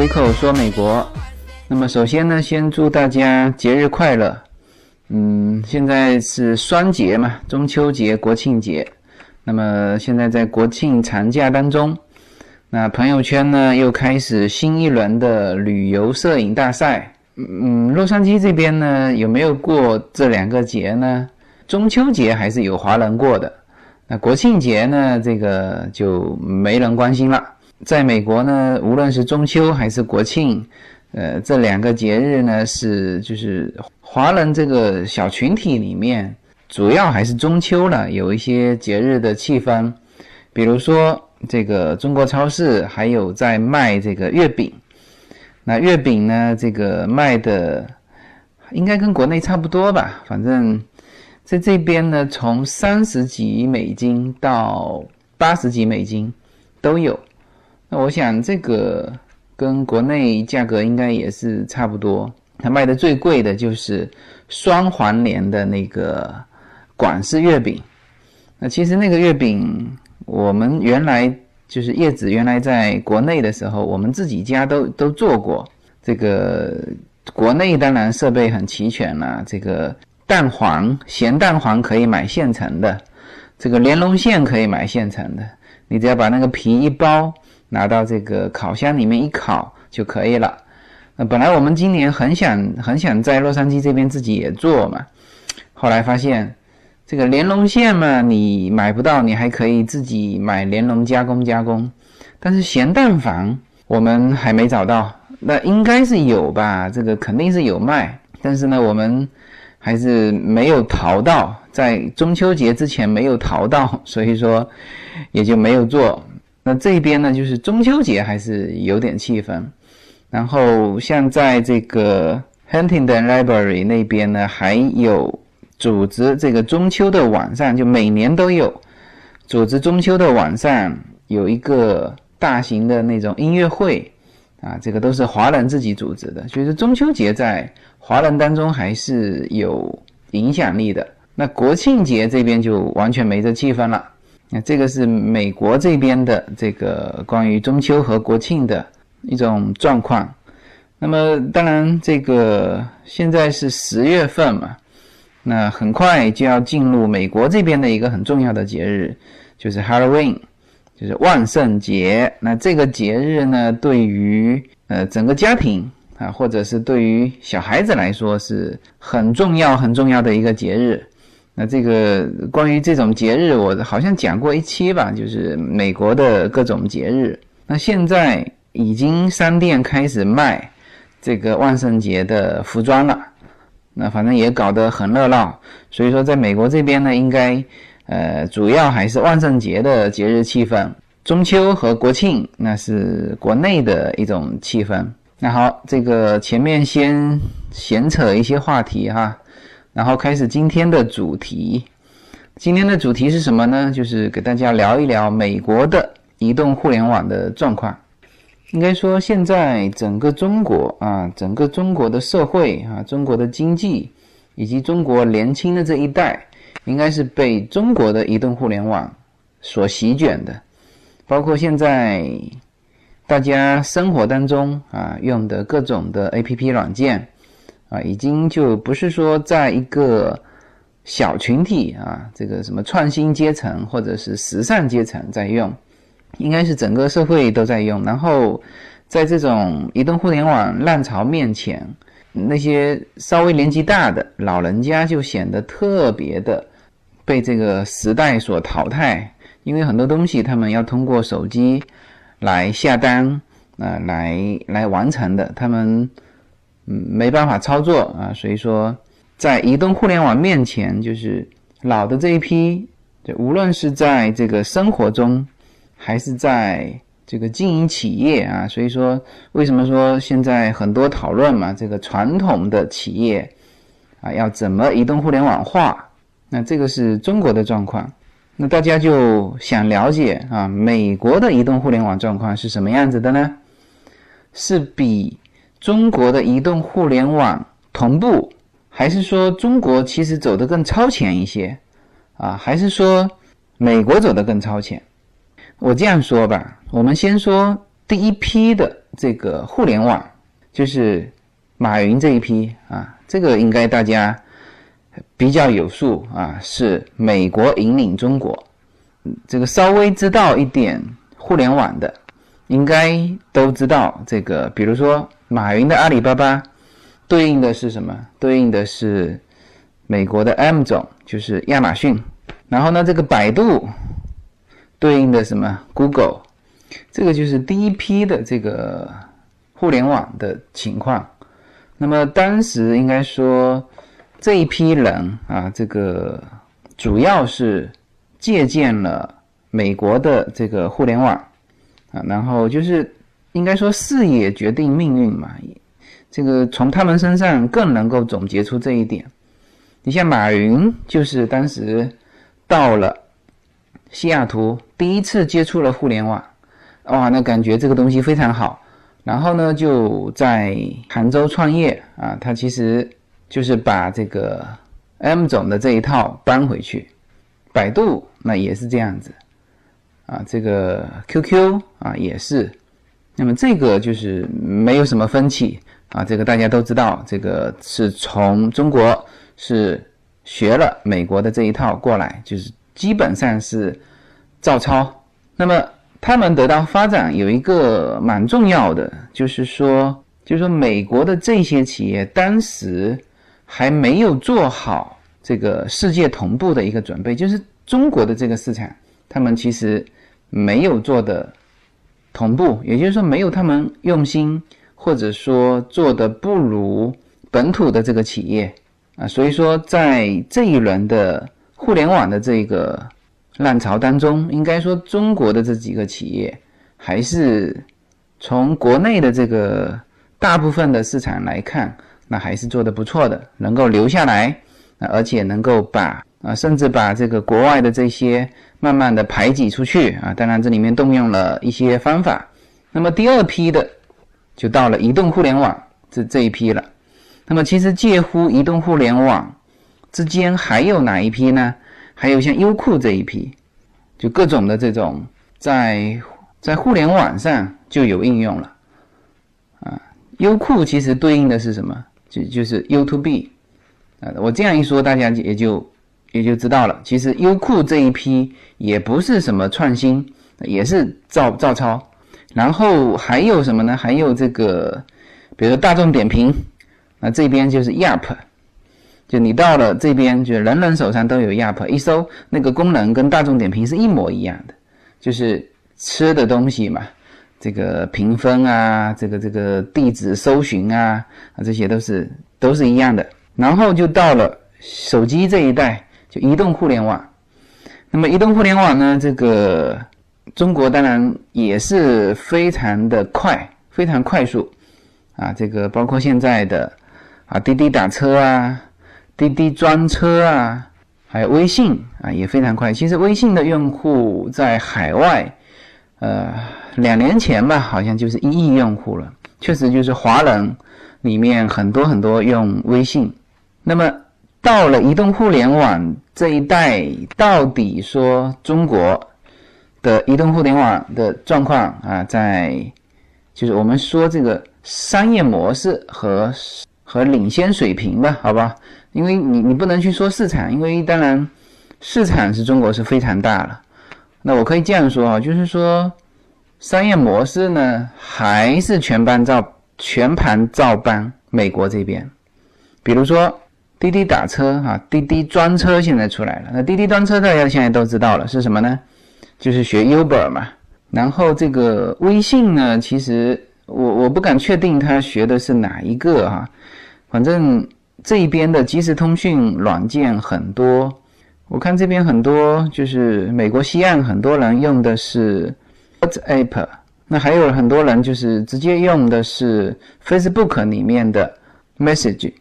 随口说美国。那么首先呢，先祝大家节日快乐。嗯，现在是双节嘛，中秋节、国庆节。那么现在在国庆长假当中，那朋友圈呢又开始新一轮的旅游摄影大赛。嗯，洛杉矶这边呢有没有过这两个节呢？中秋节还是有华人过的，那国庆节呢这个就没人关心了。在美国呢，无论是中秋还是国庆，呃，这两个节日呢是就是华人这个小群体里面，主要还是中秋了，有一些节日的气氛。比如说这个中国超市还有在卖这个月饼，那月饼呢，这个卖的应该跟国内差不多吧，反正在这边呢，从三十几美金到八十几美金都有。那我想这个跟国内价格应该也是差不多。它卖的最贵的就是双黄连的那个广式月饼。那其实那个月饼，我们原来就是叶子原来在国内的时候，我们自己家都都做过。这个国内当然设备很齐全了，这个蛋黄咸蛋黄可以买现成的，这个莲蓉馅可以买现成的，你只要把那个皮一包。拿到这个烤箱里面一烤就可以了。那本来我们今年很想很想在洛杉矶这边自己也做嘛，后来发现这个莲蓉馅嘛你买不到，你还可以自己买莲蓉加工加工。但是咸蛋黄我们还没找到，那应该是有吧？这个肯定是有卖，但是呢我们还是没有淘到，在中秋节之前没有淘到，所以说也就没有做。那这边呢，就是中秋节还是有点气氛。然后像在这个 Huntington Library 那边呢，还有组织这个中秋的晚上，就每年都有组织中秋的晚上有一个大型的那种音乐会啊，这个都是华人自己组织的，所以说中秋节在华人当中还是有影响力的。那国庆节这边就完全没这气氛了。那这个是美国这边的这个关于中秋和国庆的一种状况。那么当然，这个现在是十月份嘛，那很快就要进入美国这边的一个很重要的节日，就是 Halloween，就是万圣节。那这个节日呢，对于呃整个家庭啊，或者是对于小孩子来说，是很重要很重要的一个节日。那这个关于这种节日，我好像讲过一期吧，就是美国的各种节日。那现在已经商店开始卖这个万圣节的服装了，那反正也搞得很热闹。所以说，在美国这边呢，应该呃主要还是万圣节的节日气氛，中秋和国庆那是国内的一种气氛。那好，这个前面先闲扯一些话题哈。然后开始今天的主题，今天的主题是什么呢？就是给大家聊一聊美国的移动互联网的状况。应该说，现在整个中国啊，整个中国的社会啊，中国的经济以及中国年轻的这一代，应该是被中国的移动互联网所席卷的。包括现在大家生活当中啊用的各种的 APP 软件。啊，已经就不是说在一个小群体啊，这个什么创新阶层或者是时尚阶层在用，应该是整个社会都在用。然后在这种移动互联网浪潮面前，那些稍微年纪大的老人家就显得特别的被这个时代所淘汰，因为很多东西他们要通过手机来下单啊，来来完成的，他们。没办法操作啊，所以说，在移动互联网面前，就是老的这一批，就无论是在这个生活中，还是在这个经营企业啊，所以说，为什么说现在很多讨论嘛，这个传统的企业啊，要怎么移动互联网化？那这个是中国的状况，那大家就想了解啊，美国的移动互联网状况是什么样子的呢？是比。中国的移动互联网同步，还是说中国其实走得更超前一些啊？还是说美国走得更超前？我这样说吧，我们先说第一批的这个互联网，就是马云这一批啊，这个应该大家比较有数啊，是美国引领中国，这个稍微知道一点互联网的，应该都知道这个，比如说马云的阿里巴巴，对应的是什么？对应的是美国的 M 总，就是亚马逊。然后呢，这个百度对应的什么？Google，这个就是第一批的这个互联网的情况。那么当时应该说这一批人啊，这个主要是借鉴了美国的这个互联网啊，然后就是应该说视野决定命运嘛。这个从他们身上更能够总结出这一点。你像马云，就是当时。到了西雅图，第一次接触了互联网，哇，那感觉这个东西非常好。然后呢，就在杭州创业啊，他其实就是把这个 M 总的这一套搬回去。百度那也是这样子啊，这个 QQ 啊也是。那么这个就是没有什么分歧啊，这个大家都知道，这个是从中国是。学了美国的这一套过来，就是基本上是照抄。那么他们得到发展有一个蛮重要的，就是说，就是说美国的这些企业当时还没有做好这个世界同步的一个准备，就是中国的这个市场，他们其实没有做的同步，也就是说没有他们用心，或者说做的不如本土的这个企业。啊，所以说在这一轮的互联网的这个浪潮当中，应该说中国的这几个企业还是从国内的这个大部分的市场来看，那还是做的不错的，能够留下来，而且能够把啊，甚至把这个国外的这些慢慢的排挤出去啊。当然这里面动用了一些方法。那么第二批的就到了移动互联网这这一批了。那么其实介乎移动互联网之间还有哪一批呢？还有像优酷这一批，就各种的这种在在互联网上就有应用了啊。优酷其实对应的是什么？就就是 y o u t u B 啊。我这样一说，大家也就也就知道了。其实优酷这一批也不是什么创新，也是照照抄。然后还有什么呢？还有这个，比如说大众点评。那这边就是 Yap，就你到了这边，就人人手上都有 Yap，一搜那个功能跟大众点评是一模一样的，就是吃的东西嘛，这个评分啊，这个这个地址搜寻啊，啊这些都是都是一样的。然后就到了手机这一代，就移动互联网。那么移动互联网呢，这个中国当然也是非常的快，非常快速啊，这个包括现在的。啊，滴滴打车啊，滴滴专车啊，还有微信啊，也非常快。其实微信的用户在海外，呃，两年前吧，好像就是一亿用户了。确实就是华人里面很多很多用微信。那么到了移动互联网这一代，到底说中国的移动互联网的状况啊，在就是我们说这个商业模式和。和领先水平吧，好吧，因为你你不能去说市场，因为当然市场是中国是非常大了。那我可以这样说啊，就是说商业模式呢还是全班照全盘照搬美国这边。比如说滴滴打车哈，滴滴专车现在出来了。那滴滴专车大家现在都知道了是什么呢？就是学 Uber 嘛。然后这个微信呢，其实我我不敢确定他学的是哪一个哈。反正这一边的即时通讯软件很多，我看这边很多就是美国西岸很多人用的是 WhatsApp，那还有很多人就是直接用的是 Facebook 里面的 Message。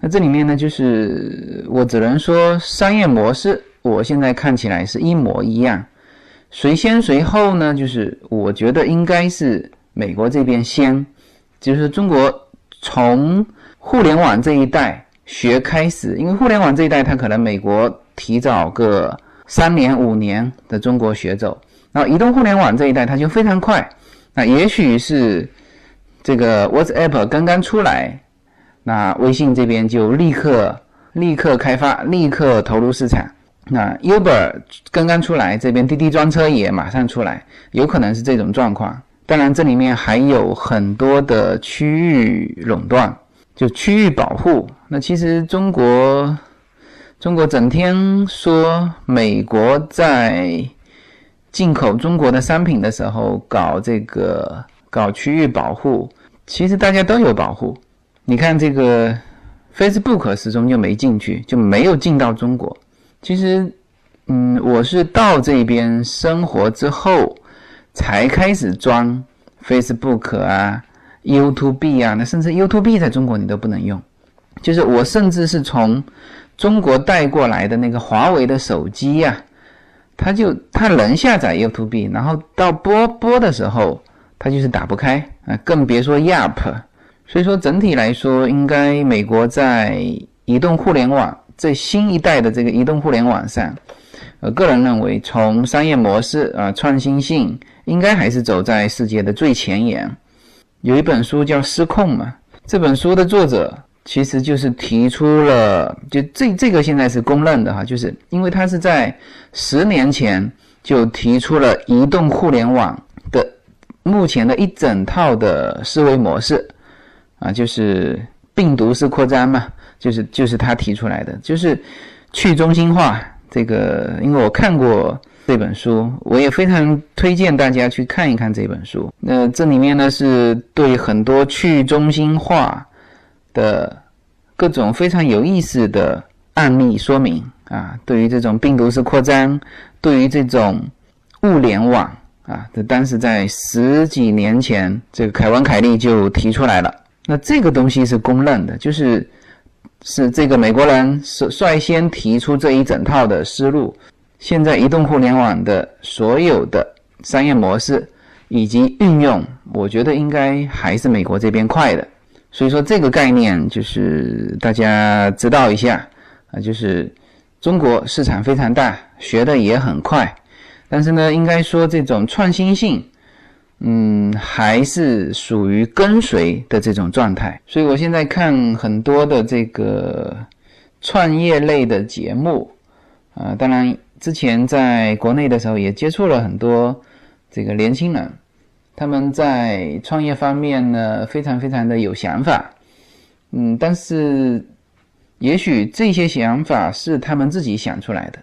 那这里面呢，就是我只能说商业模式，我现在看起来是一模一样。谁先谁后呢？就是我觉得应该是美国这边先，就是中国从。互联网这一代学开始，因为互联网这一代，它可能美国提早个三年五年的中国学走，然后移动互联网这一代，它就非常快，那也许是这个 WhatsApp 刚刚出来，那微信这边就立刻立刻开发，立刻投入市场。那 Uber 刚刚出来，这边滴滴专车也马上出来，有可能是这种状况。当然，这里面还有很多的区域垄断，就区域保护。那其实中国，中国整天说美国在进口中国的商品的时候搞这个搞区域保护，其实大家都有保护。你看这个 Facebook 始终就没进去，就没有进到中国。其实，嗯，我是到这边生活之后，才开始装 Facebook 啊、YouTube 啊，那甚至 YouTube 在中国你都不能用。就是我甚至是从中国带过来的那个华为的手机呀，它就它能下载 YouTube，然后到播播的时候，它就是打不开啊，更别说 Yap。所以说整体来说，应该美国在移动互联网。这新一代的这个移动互联网上，呃个人认为，从商业模式啊创新性，应该还是走在世界的最前沿。有一本书叫《失控》嘛，这本书的作者其实就是提出了，就这这个现在是公认的哈，就是因为他是在十年前就提出了移动互联网的目前的一整套的思维模式啊，就是病毒式扩张嘛。就是就是他提出来的，就是去中心化这个，因为我看过这本书，我也非常推荐大家去看一看这本书。那这里面呢是对很多去中心化的各种非常有意思的案例说明啊，对于这种病毒式扩张，对于这种物联网啊，这当时在十几年前，这个凯文凯利就提出来了。那这个东西是公认的，就是。是这个美国人是率先提出这一整套的思路。现在移动互联网的所有的商业模式以及运用，我觉得应该还是美国这边快的。所以说这个概念就是大家知道一下啊，就是中国市场非常大，学的也很快，但是呢，应该说这种创新性。嗯，还是属于跟随的这种状态，所以我现在看很多的这个创业类的节目，啊，当然之前在国内的时候也接触了很多这个年轻人，他们在创业方面呢非常非常的有想法，嗯，但是也许这些想法是他们自己想出来的，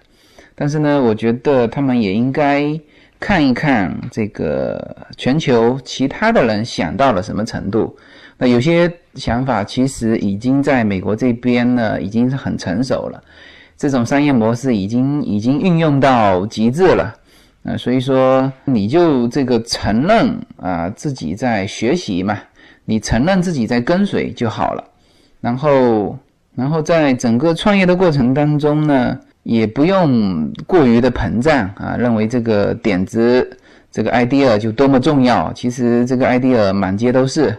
但是呢，我觉得他们也应该。看一看这个全球其他的人想到了什么程度？那有些想法其实已经在美国这边呢，已经是很成熟了。这种商业模式已经已经运用到极致了。啊，所以说你就这个承认啊自己在学习嘛，你承认自己在跟随就好了。然后，然后在整个创业的过程当中呢。也不用过于的膨胀啊，认为这个点子、这个 idea 就多么重要。其实这个 idea 满街都是，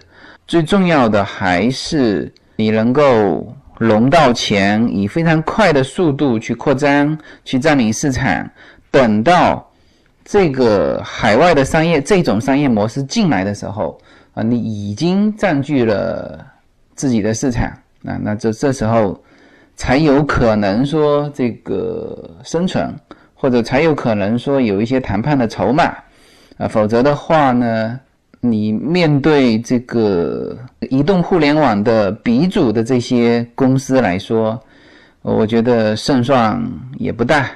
最重要的还是你能够融到钱，以非常快的速度去扩张、去占领市场。等到这个海外的商业这种商业模式进来的时候啊，你已经占据了自己的市场啊，那这这时候。才有可能说这个生存，或者才有可能说有一些谈判的筹码，啊，否则的话呢，你面对这个移动互联网的鼻祖的这些公司来说，我觉得胜算也不大。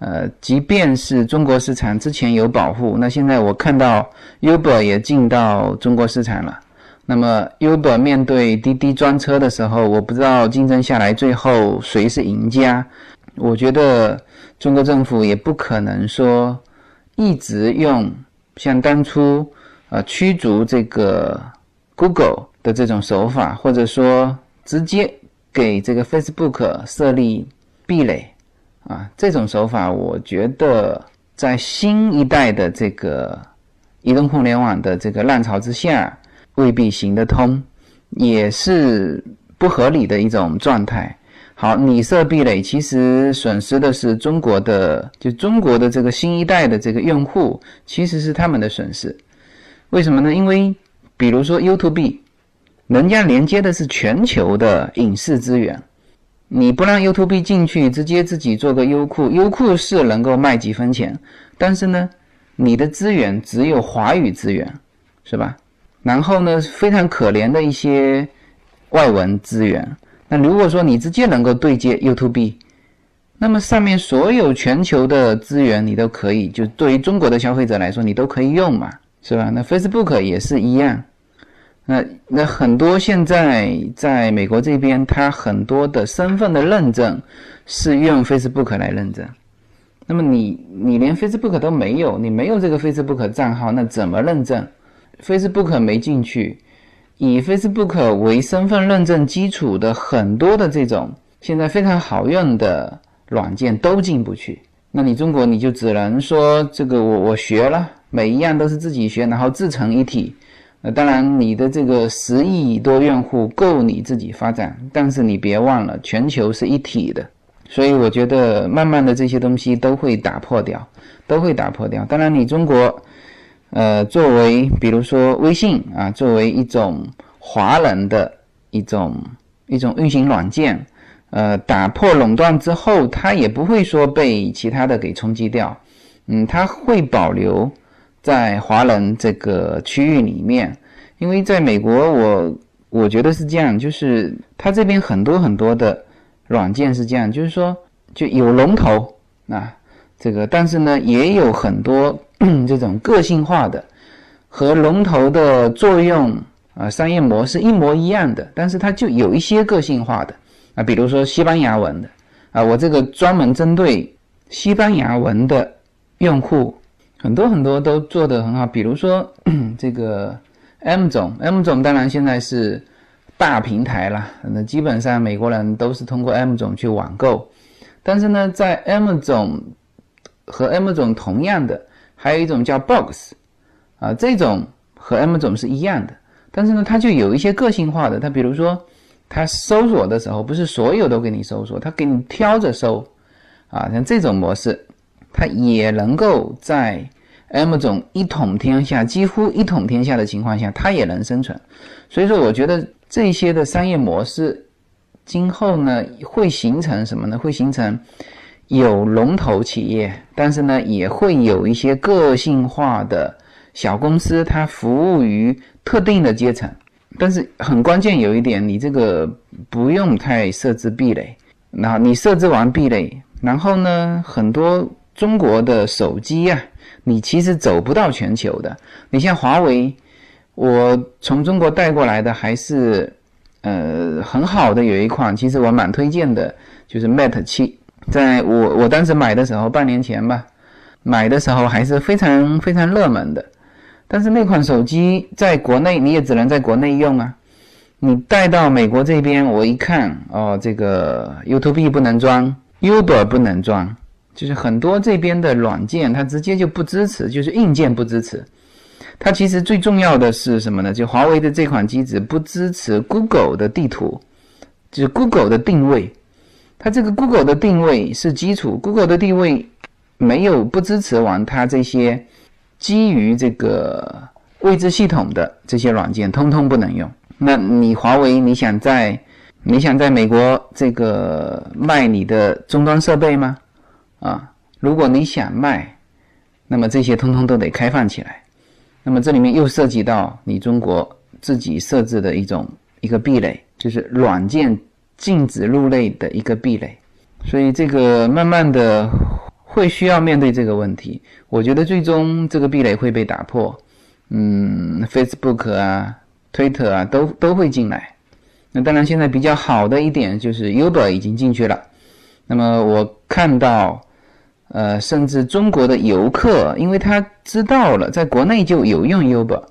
呃，即便是中国市场之前有保护，那现在我看到 Uber 也进到中国市场了。那么，Uber 面对滴滴专车的时候，我不知道竞争下来最后谁是赢家。我觉得中国政府也不可能说一直用像当初呃驱逐这个 Google 的这种手法，或者说直接给这个 Facebook 设立壁垒啊这种手法，我觉得在新一代的这个移动互联网的这个浪潮之下。未必行得通，也是不合理的一种状态。好，你设壁垒，其实损失的是中国的，就中国的这个新一代的这个用户，其实是他们的损失。为什么呢？因为比如说 YouTube，人家连接的是全球的影视资源，你不让 YouTube 进去，直接自己做个优酷，优酷是能够卖几分钱，但是呢，你的资源只有华语资源，是吧？然后呢，非常可怜的一些外文资源。那如果说你直接能够对接 YouTube，那么上面所有全球的资源你都可以，就对于中国的消费者来说，你都可以用嘛，是吧？那 Facebook 也是一样。那那很多现在在美国这边，它很多的身份的认证是用 Facebook 来认证。那么你你连 Facebook 都没有，你没有这个 Facebook 账号，那怎么认证？Facebook 没进去，以 Facebook 为身份认证基础的很多的这种现在非常好用的软件都进不去。那你中国你就只能说这个我我学了，每一样都是自己学，然后自成一体。那当然你的这个十亿多用户够你自己发展，但是你别忘了全球是一体的，所以我觉得慢慢的这些东西都会打破掉，都会打破掉。当然你中国。呃，作为比如说微信啊，作为一种华人的一种一种运行软件，呃，打破垄断之后，它也不会说被其他的给冲击掉，嗯，它会保留在华人这个区域里面，因为在美国，我我觉得是这样，就是它这边很多很多的软件是这样，就是说就有龙头啊，这个，但是呢，也有很多。这种个性化的和龙头的作用啊，商业模式一模一样的，但是它就有一些个性化的啊，比如说西班牙文的啊，我这个专门针对西班牙文的用户，很多很多都做得很好。比如说 这个 M 总，M 总当然现在是大平台了，那基本上美国人都是通过 M 总去网购，但是呢，在 M 总和 M 总同样的。还有一种叫 Box，啊，这种和 M 总是一样的，但是呢，它就有一些个性化的。它比如说，它搜索的时候不是所有都给你搜索，它给你挑着搜，啊，像这种模式，它也能够在 M 总一统天下、几乎一统天下的情况下，它也能生存。所以说，我觉得这些的商业模式今后呢，会形成什么呢？会形成。有龙头企业，但是呢，也会有一些个性化的小公司，它服务于特定的阶层。但是很关键有一点，你这个不用太设置壁垒。然后你设置完壁垒，然后呢，很多中国的手机呀，你其实走不到全球的。你像华为，我从中国带过来的还是呃很好的，有一款，其实我蛮推荐的，就是 Mate 七。在我我当时买的时候，半年前吧，买的时候还是非常非常热门的。但是那款手机在国内你也只能在国内用啊，你带到美国这边，我一看哦，这个 YouTube 不能装，Uber 不能装，就是很多这边的软件它直接就不支持，就是硬件不支持。它其实最重要的是什么呢？就华为的这款机子不支持 Google 的地图，就是 Google 的定位。它这个 Google 的定位是基础，Google 的定位没有不支持完它这些基于这个位置系统的这些软件，通通不能用。那你华为，你想在你想在美国这个卖你的终端设备吗？啊，如果你想卖，那么这些通通都得开放起来。那么这里面又涉及到你中国自己设置的一种一个壁垒，就是软件。禁止入内的一个壁垒，所以这个慢慢的会需要面对这个问题。我觉得最终这个壁垒会被打破，嗯，Facebook 啊、Twitter 啊都都会进来。那当然，现在比较好的一点就是 Uber 已经进去了。那么我看到，呃，甚至中国的游客，因为他知道了在国内就有用 Uber，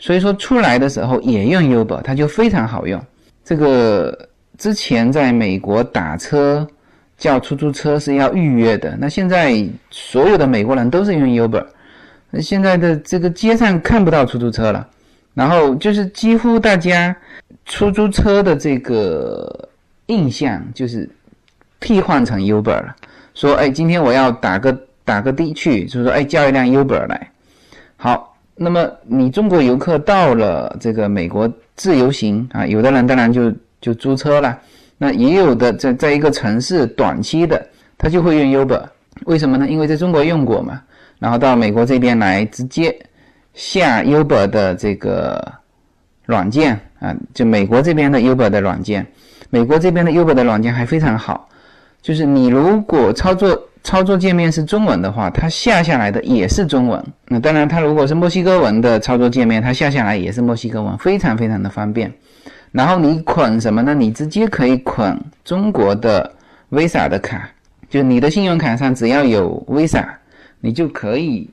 所以说出来的时候也用 Uber，它就非常好用。这个。之前在美国打车叫出租车是要预约的，那现在所有的美国人都是用 Uber，那现在的这个街上看不到出租车了，然后就是几乎大家出租车的这个印象就是替换成 Uber 了，说哎今天我要打个打个的去，就是说哎叫一辆 Uber 来，好那么你中国游客到了这个美国自由行啊，有的人当然就就租车了，那也有的在在一个城市短期的，他就会用 Uber，为什么呢？因为在中国用过嘛，然后到美国这边来直接下 Uber 的这个软件啊，就美国这边的 Uber 的软件，美国这边的 Uber 的软件还非常好，就是你如果操作。操作界面是中文的话，它下下来的也是中文。那当然，它如果是墨西哥文的操作界面，它下下来也是墨西哥文，非常非常的方便。然后你捆什么呢？你直接可以捆中国的 Visa 的卡，就你的信用卡上只要有 Visa，你就可以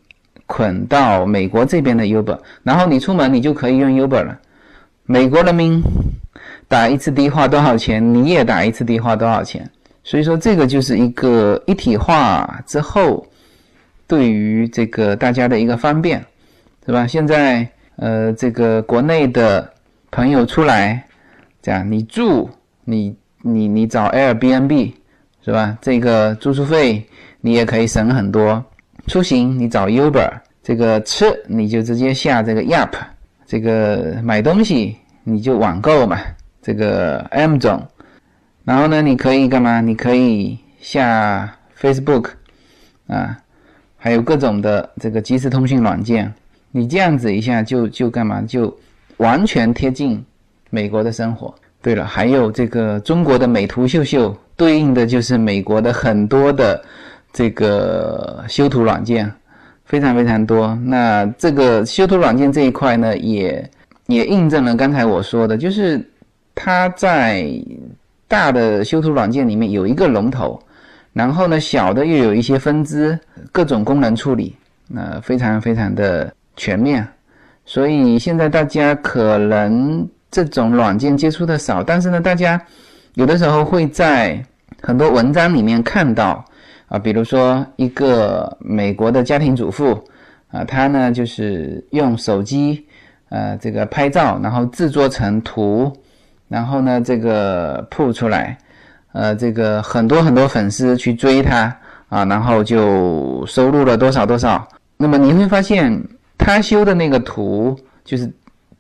捆到美国这边的 Uber。然后你出门你就可以用 Uber 了。美国人民打一次的花多少钱？你也打一次的花多少钱？所以说，这个就是一个一体化之后，对于这个大家的一个方便，是吧？现在，呃，这个国内的朋友出来，这样你住，你你你找 Airbnb，是吧？这个住宿费你也可以省很多。出行你找 Uber，这个吃你就直接下这个 Yap，这个买东西你就网购嘛，这个 M 总。然后呢，你可以干嘛？你可以下 Facebook 啊，还有各种的这个即时通讯软件。你这样子一下就就干嘛？就完全贴近美国的生活。对了，还有这个中国的美图秀秀，对应的就是美国的很多的这个修图软件，非常非常多。那这个修图软件这一块呢，也也印证了刚才我说的，就是它在。大的修图软件里面有一个龙头，然后呢，小的又有一些分支，各种功能处理，那非常非常的全面。所以现在大家可能这种软件接触的少，但是呢，大家有的时候会在很多文章里面看到啊，比如说一个美国的家庭主妇啊，她呢就是用手机呃这个拍照，然后制作成图。然后呢，这个铺出来，呃，这个很多很多粉丝去追他啊，然后就收入了多少多少。那么你会发现，他修的那个图，就是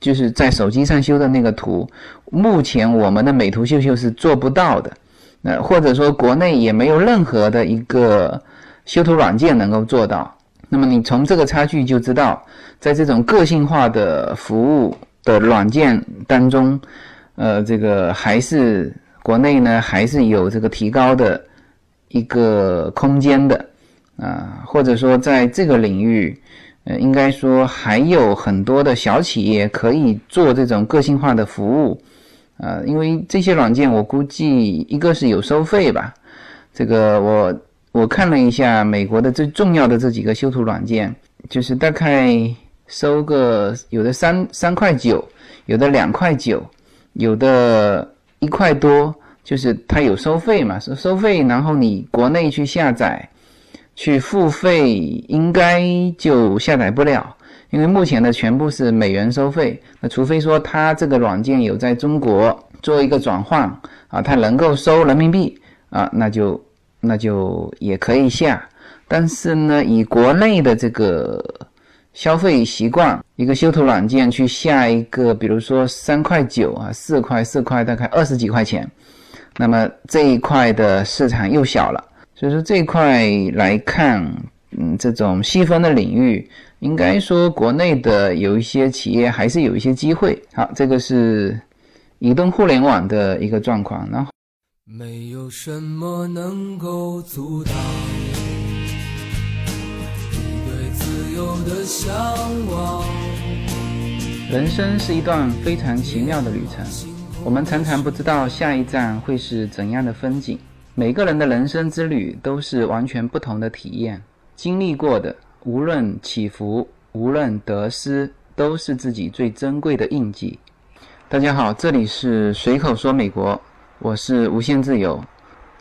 就是在手机上修的那个图，目前我们的美图秀秀是做不到的，那或者说国内也没有任何的一个修图软件能够做到。那么你从这个差距就知道，在这种个性化的服务的软件当中。呃，这个还是国内呢，还是有这个提高的一个空间的啊，或者说在这个领域，呃，应该说还有很多的小企业可以做这种个性化的服务啊，因为这些软件我估计一个是有收费吧，这个我我看了一下美国的最重要的这几个修图软件，就是大概收个有的三三块九，有的两块九。有的一块多，就是它有收费嘛，收收费，然后你国内去下载，去付费，应该就下载不了，因为目前的全部是美元收费。那除非说它这个软件有在中国做一个转换啊，它能够收人民币啊，那就那就也可以下。但是呢，以国内的这个。消费习惯，一个修图软件去下一个，比如说三块九啊，四块四块，大概二十几块钱，那么这一块的市场又小了。所以说这一块来看，嗯，这种细分的领域，应该说国内的有一些企业还是有一些机会。好，这个是移动互联网的一个状况。然后，没有什么能够阻挡你对自由。的向往。人生是一段非常奇妙的旅程，我们常常不知道下一站会是怎样的风景。每个人的人生之旅都是完全不同的体验，经历过的无论起伏，无论得失，都是自己最珍贵的印记。大家好，这里是随口说美国，我是无限自由。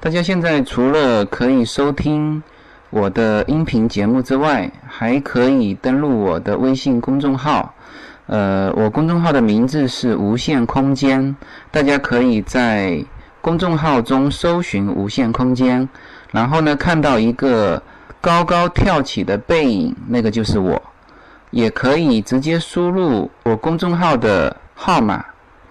大家现在除了可以收听。我的音频节目之外，还可以登录我的微信公众号。呃，我公众号的名字是无限空间，大家可以在公众号中搜寻“无限空间”，然后呢，看到一个高高跳起的背影，那个就是我。也可以直接输入我公众号的号码，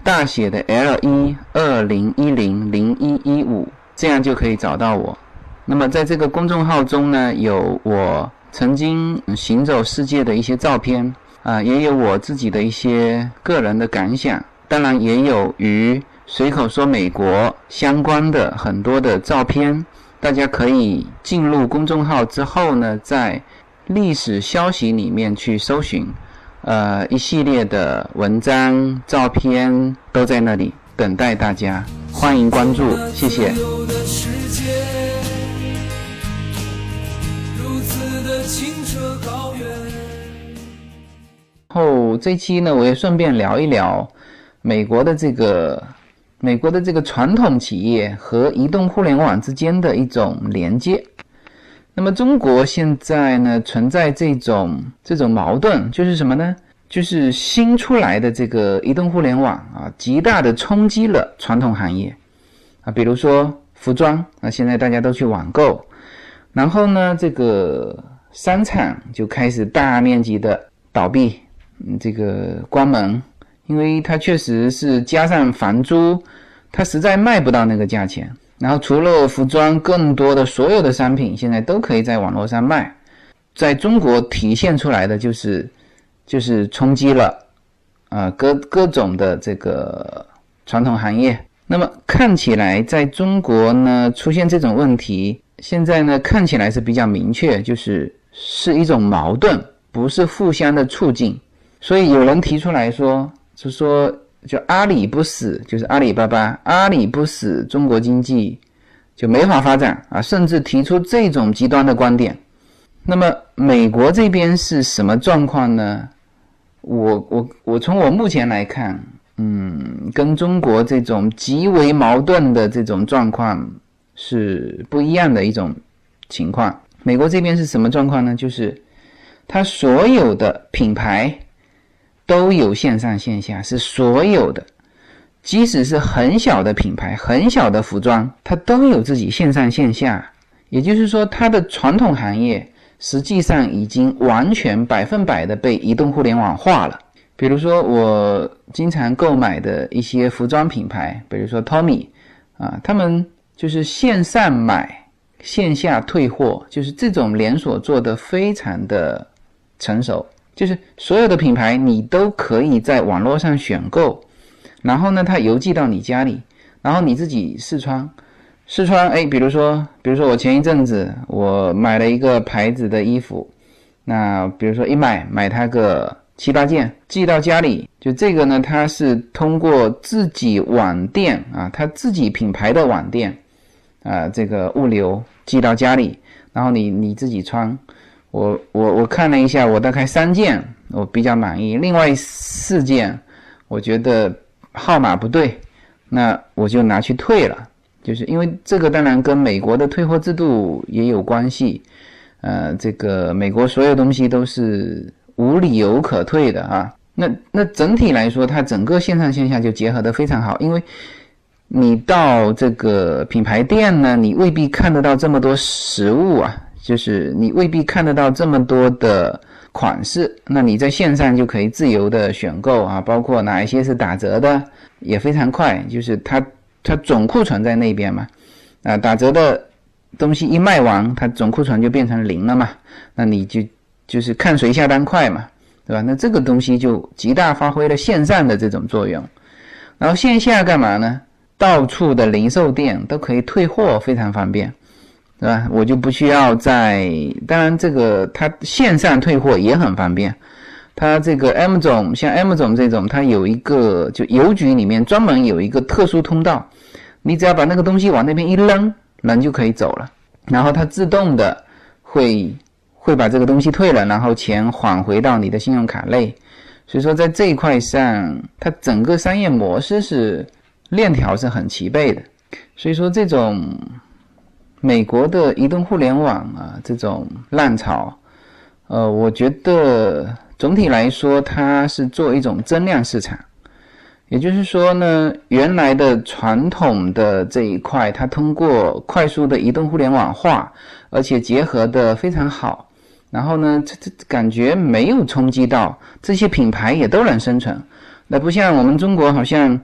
大写的 L 一二零一零零一一五，这样就可以找到我。那么在这个公众号中呢，有我曾经行走世界的一些照片啊，也有我自己的一些个人的感想，当然也有与随口说美国相关的很多的照片。大家可以进入公众号之后呢，在历史消息里面去搜寻，呃，一系列的文章、照片都在那里等待大家，欢迎关注，谢谢。后这期呢，我也顺便聊一聊美国的这个。美国的这个传统企业和移动互联网之间的一种连接，那么中国现在呢存在这种这种矛盾，就是什么呢？就是新出来的这个移动互联网啊，极大的冲击了传统行业啊，比如说服装啊，现在大家都去网购，然后呢，这个商场就开始大面积的倒闭，嗯，这个关门。因为它确实是加上房租，它实在卖不到那个价钱。然后除了服装，更多的所有的商品现在都可以在网络上卖。在中国体现出来的就是，就是冲击了啊各各种的这个传统行业。那么看起来在中国呢出现这种问题，现在呢看起来是比较明确，就是是一种矛盾，不是互相的促进。所以有人提出来说。是说，就阿里不死，就是阿里巴巴，阿里不死，中国经济就没法发展啊！甚至提出这种极端的观点。那么，美国这边是什么状况呢？我我我从我目前来看，嗯，跟中国这种极为矛盾的这种状况是不一样的一种情况。美国这边是什么状况呢？就是它所有的品牌。都有线上线下，是所有的，即使是很小的品牌、很小的服装，它都有自己线上线下。也就是说，它的传统行业实际上已经完全百分百的被移动互联网化了。比如说，我经常购买的一些服装品牌，比如说 Tommy 啊，他们就是线上买、线下退货，就是这种连锁做的非常的成熟。就是所有的品牌，你都可以在网络上选购，然后呢，它邮寄到你家里，然后你自己试穿，试穿，哎，比如说，比如说我前一阵子我买了一个牌子的衣服，那比如说一买买它个七八件，寄到家里，就这个呢，它是通过自己网店啊，它自己品牌的网店啊，这个物流寄到家里，然后你你自己穿。我我我看了一下，我大概三件我比较满意，另外四件我觉得号码不对，那我就拿去退了。就是因为这个当然跟美国的退货制度也有关系，呃，这个美国所有东西都是无理由可退的啊。那那整体来说，它整个线上线下就结合的非常好，因为你到这个品牌店呢，你未必看得到这么多实物啊。就是你未必看得到这么多的款式，那你在线上就可以自由的选购啊，包括哪一些是打折的，也非常快。就是它它总库存在那边嘛，啊，打折的东西一卖完，它总库存就变成零了嘛，那你就就是看谁下单快嘛，对吧？那这个东西就极大发挥了线上的这种作用，然后线下干嘛呢？到处的零售店都可以退货，非常方便。对吧？我就不需要在，当然这个它线上退货也很方便。它这个 M 总像 M 总这种，它有一个就邮局里面专门有一个特殊通道，你只要把那个东西往那边一扔，人就可以走了。然后它自动的会会把这个东西退了，然后钱返回到你的信用卡内。所以说在这一块上，它整个商业模式是链条是很齐备的。所以说这种。美国的移动互联网啊，这种浪潮，呃，我觉得总体来说，它是做一种增量市场。也就是说呢，原来的传统的这一块，它通过快速的移动互联网化，而且结合的非常好，然后呢，这这感觉没有冲击到这些品牌也都能生存。那不像我们中国，好像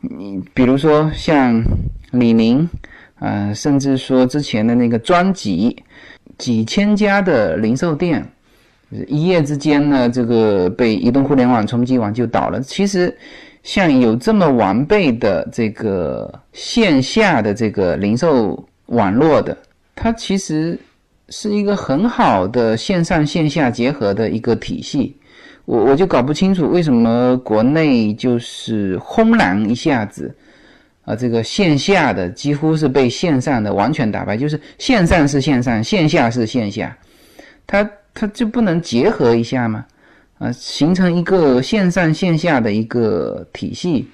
你比如说像李宁啊，甚至说之前的那个专辑，几千家的零售店，一夜之间呢，这个被移动互联网冲击完就倒了。其实。像有这么完备的这个线下的这个零售网络的，它其实是一个很好的线上线下结合的一个体系。我我就搞不清楚为什么国内就是轰然一下子，啊，这个线下的几乎是被线上的完全打败，就是线上是线上，线下是线下，它它就不能结合一下吗？啊，形成一个线上线下的一个体系，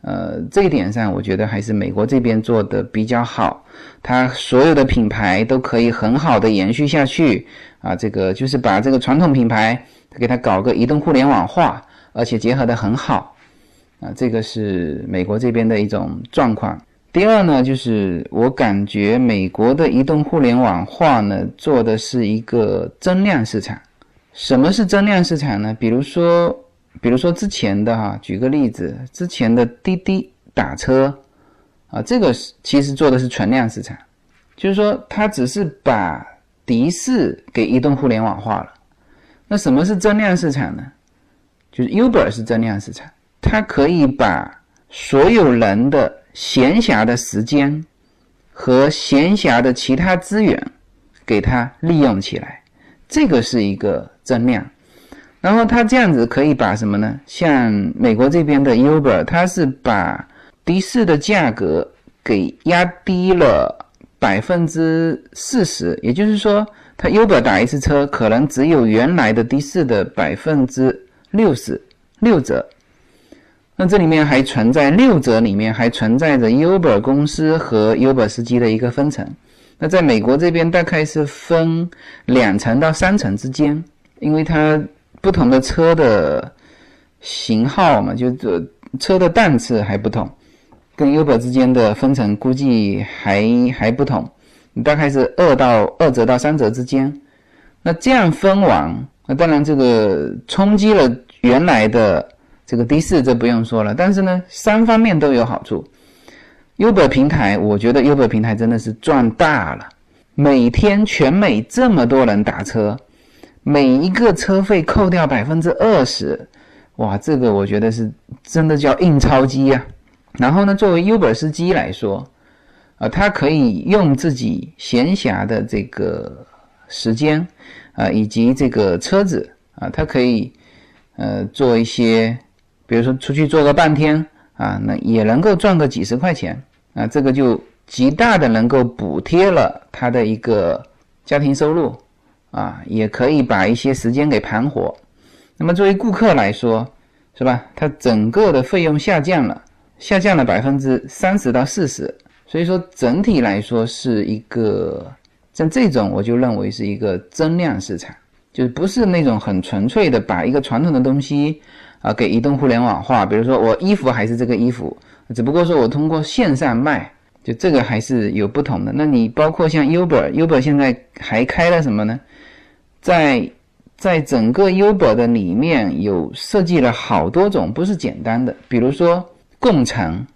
呃，这一点上我觉得还是美国这边做的比较好，它所有的品牌都可以很好的延续下去。啊，这个就是把这个传统品牌给它搞个移动互联网化，而且结合的很好，啊，这个是美国这边的一种状况。第二呢，就是我感觉美国的移动互联网化呢，做的是一个增量市场。什么是增量市场呢？比如说，比如说之前的哈，举个例子，之前的滴滴打车啊，这个是其实做的是存量市场，就是说它只是把的士给移动互联网化了。那什么是增量市场呢？就是 Uber 是增量市场，它可以把所有人的闲暇的时间和闲暇的其他资源给它利用起来，这个是一个。增量，然后它这样子可以把什么呢？像美国这边的 Uber，它是把的士的价格给压低了百分之四十，也就是说，它 Uber 打一次车可能只有原来的的士的百分之六十六折。那这里面还存在六折里面还存在着 Uber 公司和 Uber 司机的一个分成。那在美国这边大概是分两层到三层之间。因为它不同的车的型号嘛，就这车的档次还不同，跟 Uber 之间的分成估计还还不同，大概是二到二折到三折之间。那这样分完，那当然这个冲击了原来的这个第四，这不用说了。但是呢，三方面都有好处。Uber 平台，我觉得 Uber 平台真的是赚大了，每天全美这么多人打车。每一个车费扣掉百分之二十，哇，这个我觉得是真的叫印钞机呀。然后呢，作为 Uber 司机来说，啊，他可以用自己闲暇的这个时间，啊，以及这个车子，啊，他可以呃做一些，比如说出去做个半天，啊，那也能够赚个几十块钱，啊，这个就极大的能够补贴了他的一个家庭收入。啊，也可以把一些时间给盘活。那么作为顾客来说，是吧？它整个的费用下降了，下降了百分之三十到四十。所以说整体来说是一个像这种，我就认为是一个增量市场，就是不是那种很纯粹的把一个传统的东西啊给移动互联网化。比如说我衣服还是这个衣服，只不过说我通过线上卖，就这个还是有不同的。那你包括像 Uber，Uber 现在还开了什么呢？在在整个 Uber 的里面有设计了好多种，不是简单的，比如说共乘，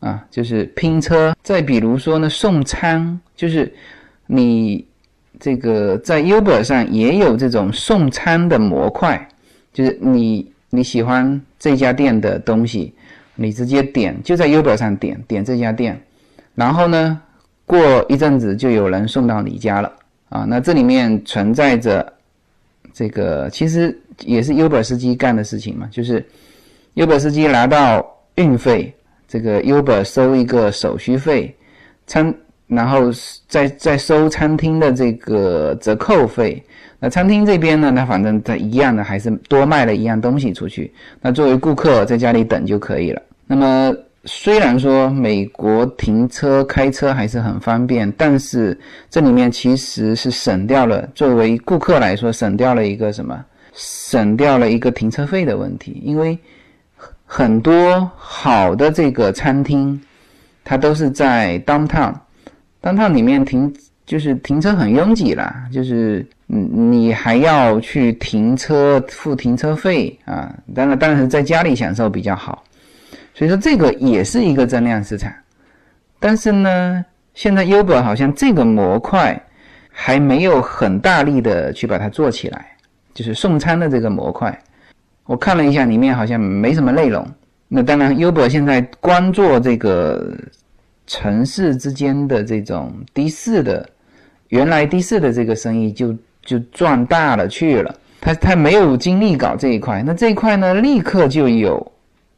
啊，就是拼车；再比如说呢送餐，就是你这个在 Uber 上也有这种送餐的模块，就是你你喜欢这家店的东西，你直接点就在 Uber 上点点这家店，然后呢过一阵子就有人送到你家了。啊，那这里面存在着这个，其实也是 Uber 司机干的事情嘛，就是 Uber 司机拿到运费，这个 Uber 收一个手续费，称，然后再再收餐厅的这个折扣费。那餐厅这边呢，那反正它一样的，还是多卖了一样东西出去。那作为顾客在家里等就可以了。那么。虽然说美国停车开车还是很方便，但是这里面其实是省掉了作为顾客来说省掉了一个什么？省掉了一个停车费的问题。因为很多好的这个餐厅，它都是在 downtown downtown，downtown 里面停就是停车很拥挤啦，就是嗯，你还要去停车付停车费啊，当然当然是在家里享受比较好。所以说这个也是一个增量市场，但是呢，现在 Uber 好像这个模块还没有很大力的去把它做起来，就是送餐的这个模块，我看了一下里面好像没什么内容。那当然，Uber 现在光做这个城市之间的这种的士的，原来的士的这个生意就就赚大了去了，他他没有精力搞这一块，那这一块呢，立刻就有。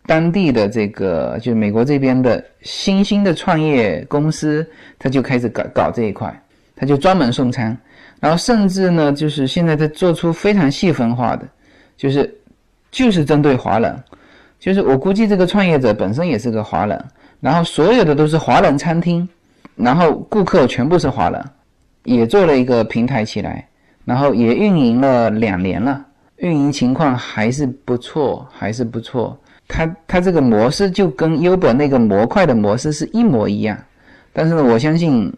当地的这个就是美国这边的新兴的创业公司，他就开始搞搞这一块，他就专门送餐，然后甚至呢，就是现在在做出非常细分化的，就是就是针对华人，就是我估计这个创业者本身也是个华人，然后所有的都是华人餐厅，然后顾客全部是华人，也做了一个平台起来，然后也运营了两年了，运营情况还是不错，还是不错。它它这个模式就跟 Uber 那个模块的模式是一模一样，但是呢，我相信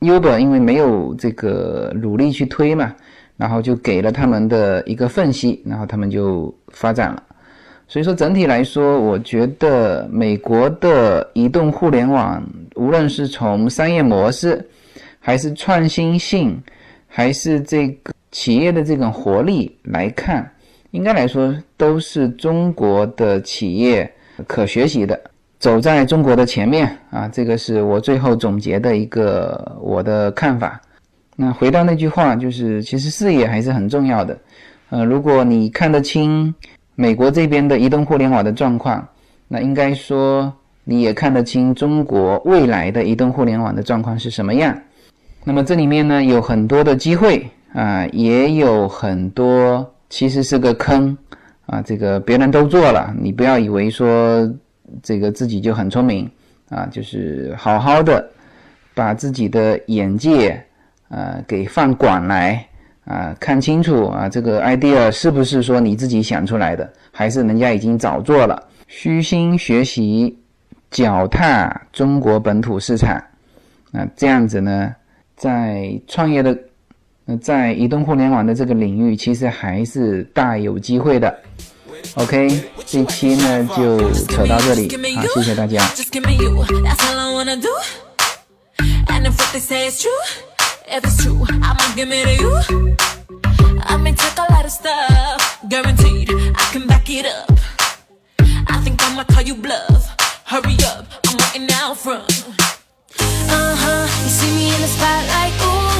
Uber 因为没有这个努力去推嘛，然后就给了他们的一个缝隙，然后他们就发展了。所以说整体来说，我觉得美国的移动互联网，无论是从商业模式，还是创新性，还是这个企业的这种活力来看。应该来说，都是中国的企业可学习的，走在中国的前面啊！这个是我最后总结的一个我的看法。那回到那句话，就是其实视野还是很重要的。呃，如果你看得清美国这边的移动互联网的状况，那应该说你也看得清中国未来的移动互联网的状况是什么样。那么这里面呢，有很多的机会啊，也有很多。其实是个坑啊！这个别人都做了，你不要以为说这个自己就很聪明啊！就是好好的把自己的眼界啊给放广来啊，看清楚啊，这个 idea 是不是说你自己想出来的，还是人家已经早做了？虚心学习，脚踏中国本土市场啊，这样子呢，在创业的。那在移动互联网的这个领域，其实还是大有机会的。OK，这期呢就扯到这里，好，谢谢大家。if it's true. I'ma give it to you. I may take a lot of stuff, guaranteed. I can back it up. I think I'ma call you bluff. Hurry up, I'm waiting out front. Uh huh, you see me in the spotlight, ooh.